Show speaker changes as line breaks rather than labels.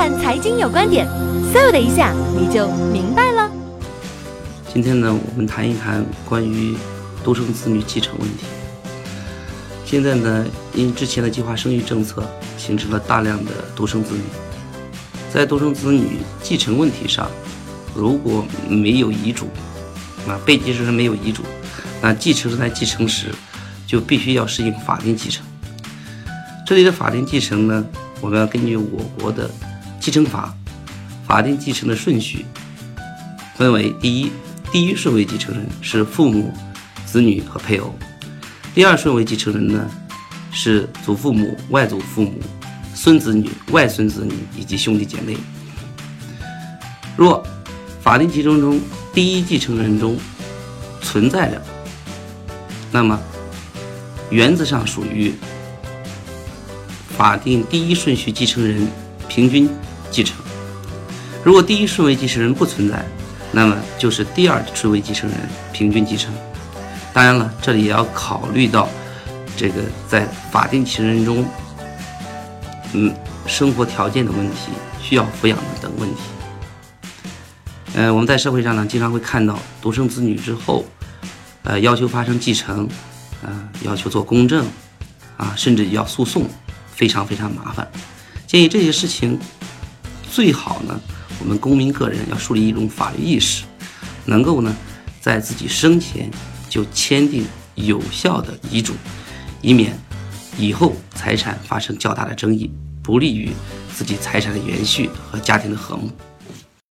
看财经有观点，嗖的一下你就明白了。
今天呢，我们谈一谈关于独生子女继承问题。现在呢，因之前的计划生育政策，形成了大量的独生子女。在独生子女继承问题上，如果没有遗嘱，啊，被继承人没有遗嘱，那继承人在继承时就必须要适应法定继承。这里的法定继承呢，我们要根据我国的继承法，法定继承的顺序分为：第一，第一顺位继承人是父母、子女和配偶；第二顺位继承人呢是祖父母、外祖父母。孙子女、外孙子女以及兄弟姐妹。若法定继承中第一继承人中存在了，那么原则上属于法定第一顺序继承人平均继承。如果第一顺位继承人不存在，那么就是第二顺位继承人平均继承。当然了，这里也要考虑到这个在法定继承人中。嗯，生活条件的问题，需要抚养的等问题。呃，我们在社会上呢，经常会看到独生子女之后，呃，要求发生继承，啊，要求做公证，啊，甚至要诉讼，非常非常麻烦。建议这些事情最好呢，我们公民个人要树立一种法律意识，能够呢，在自己生前就签订有效的遗嘱，以免。以后财产发生较大的争议，不利于自己财产的延续和家庭的和睦。